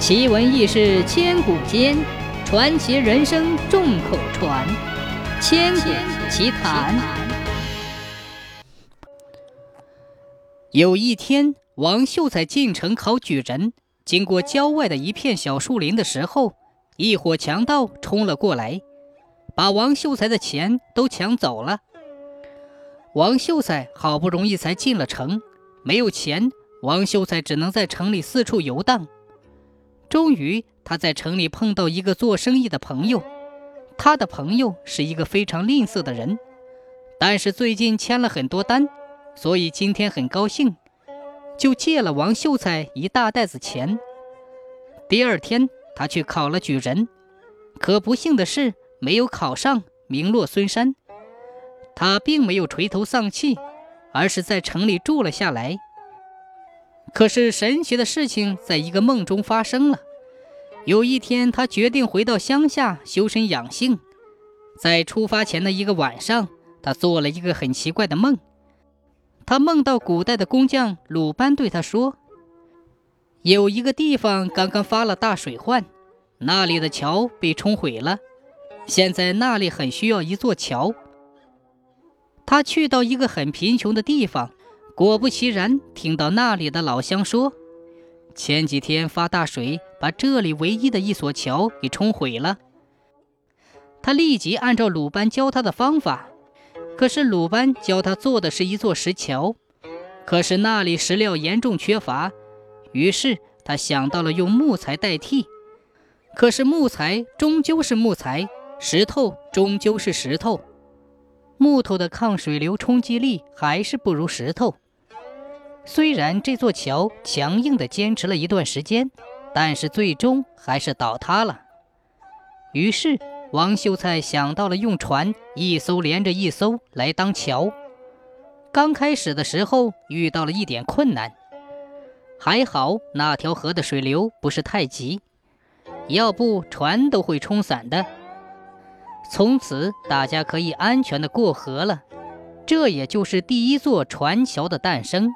奇闻异事千古间，传奇人生众口传。千古奇谈。有一天，王秀才进城考举人，经过郊外的一片小树林的时候，一伙强盗冲了过来，把王秀才的钱都抢走了。王秀才好不容易才进了城，没有钱，王秀才只能在城里四处游荡。终于，他在城里碰到一个做生意的朋友。他的朋友是一个非常吝啬的人，但是最近签了很多单，所以今天很高兴，就借了王秀才一大袋子钱。第二天，他去考了举人，可不幸的是没有考上，名落孙山。他并没有垂头丧气，而是在城里住了下来。可是神奇的事情在一个梦中发生了。有一天，他决定回到乡下修身养性。在出发前的一个晚上，他做了一个很奇怪的梦。他梦到古代的工匠鲁班对他说：“有一个地方刚刚发了大水患，那里的桥被冲毁了，现在那里很需要一座桥。”他去到一个很贫穷的地方，果不其然，听到那里的老乡说：“前几天发大水，把这里唯一的一所桥给冲毁了。”他立即按照鲁班教他的方法，可是鲁班教他做的是一座石桥，可是那里石料严重缺乏，于是他想到了用木材代替，可是木材终究是木材，石头终究是石头。木头的抗水流冲击力还是不如石头。虽然这座桥强硬地坚持了一段时间，但是最终还是倒塌了。于是王秀才想到了用船一艘连着一艘来当桥。刚开始的时候遇到了一点困难，还好那条河的水流不是太急，要不船都会冲散的。从此，大家可以安全的过河了。这也就是第一座船桥的诞生。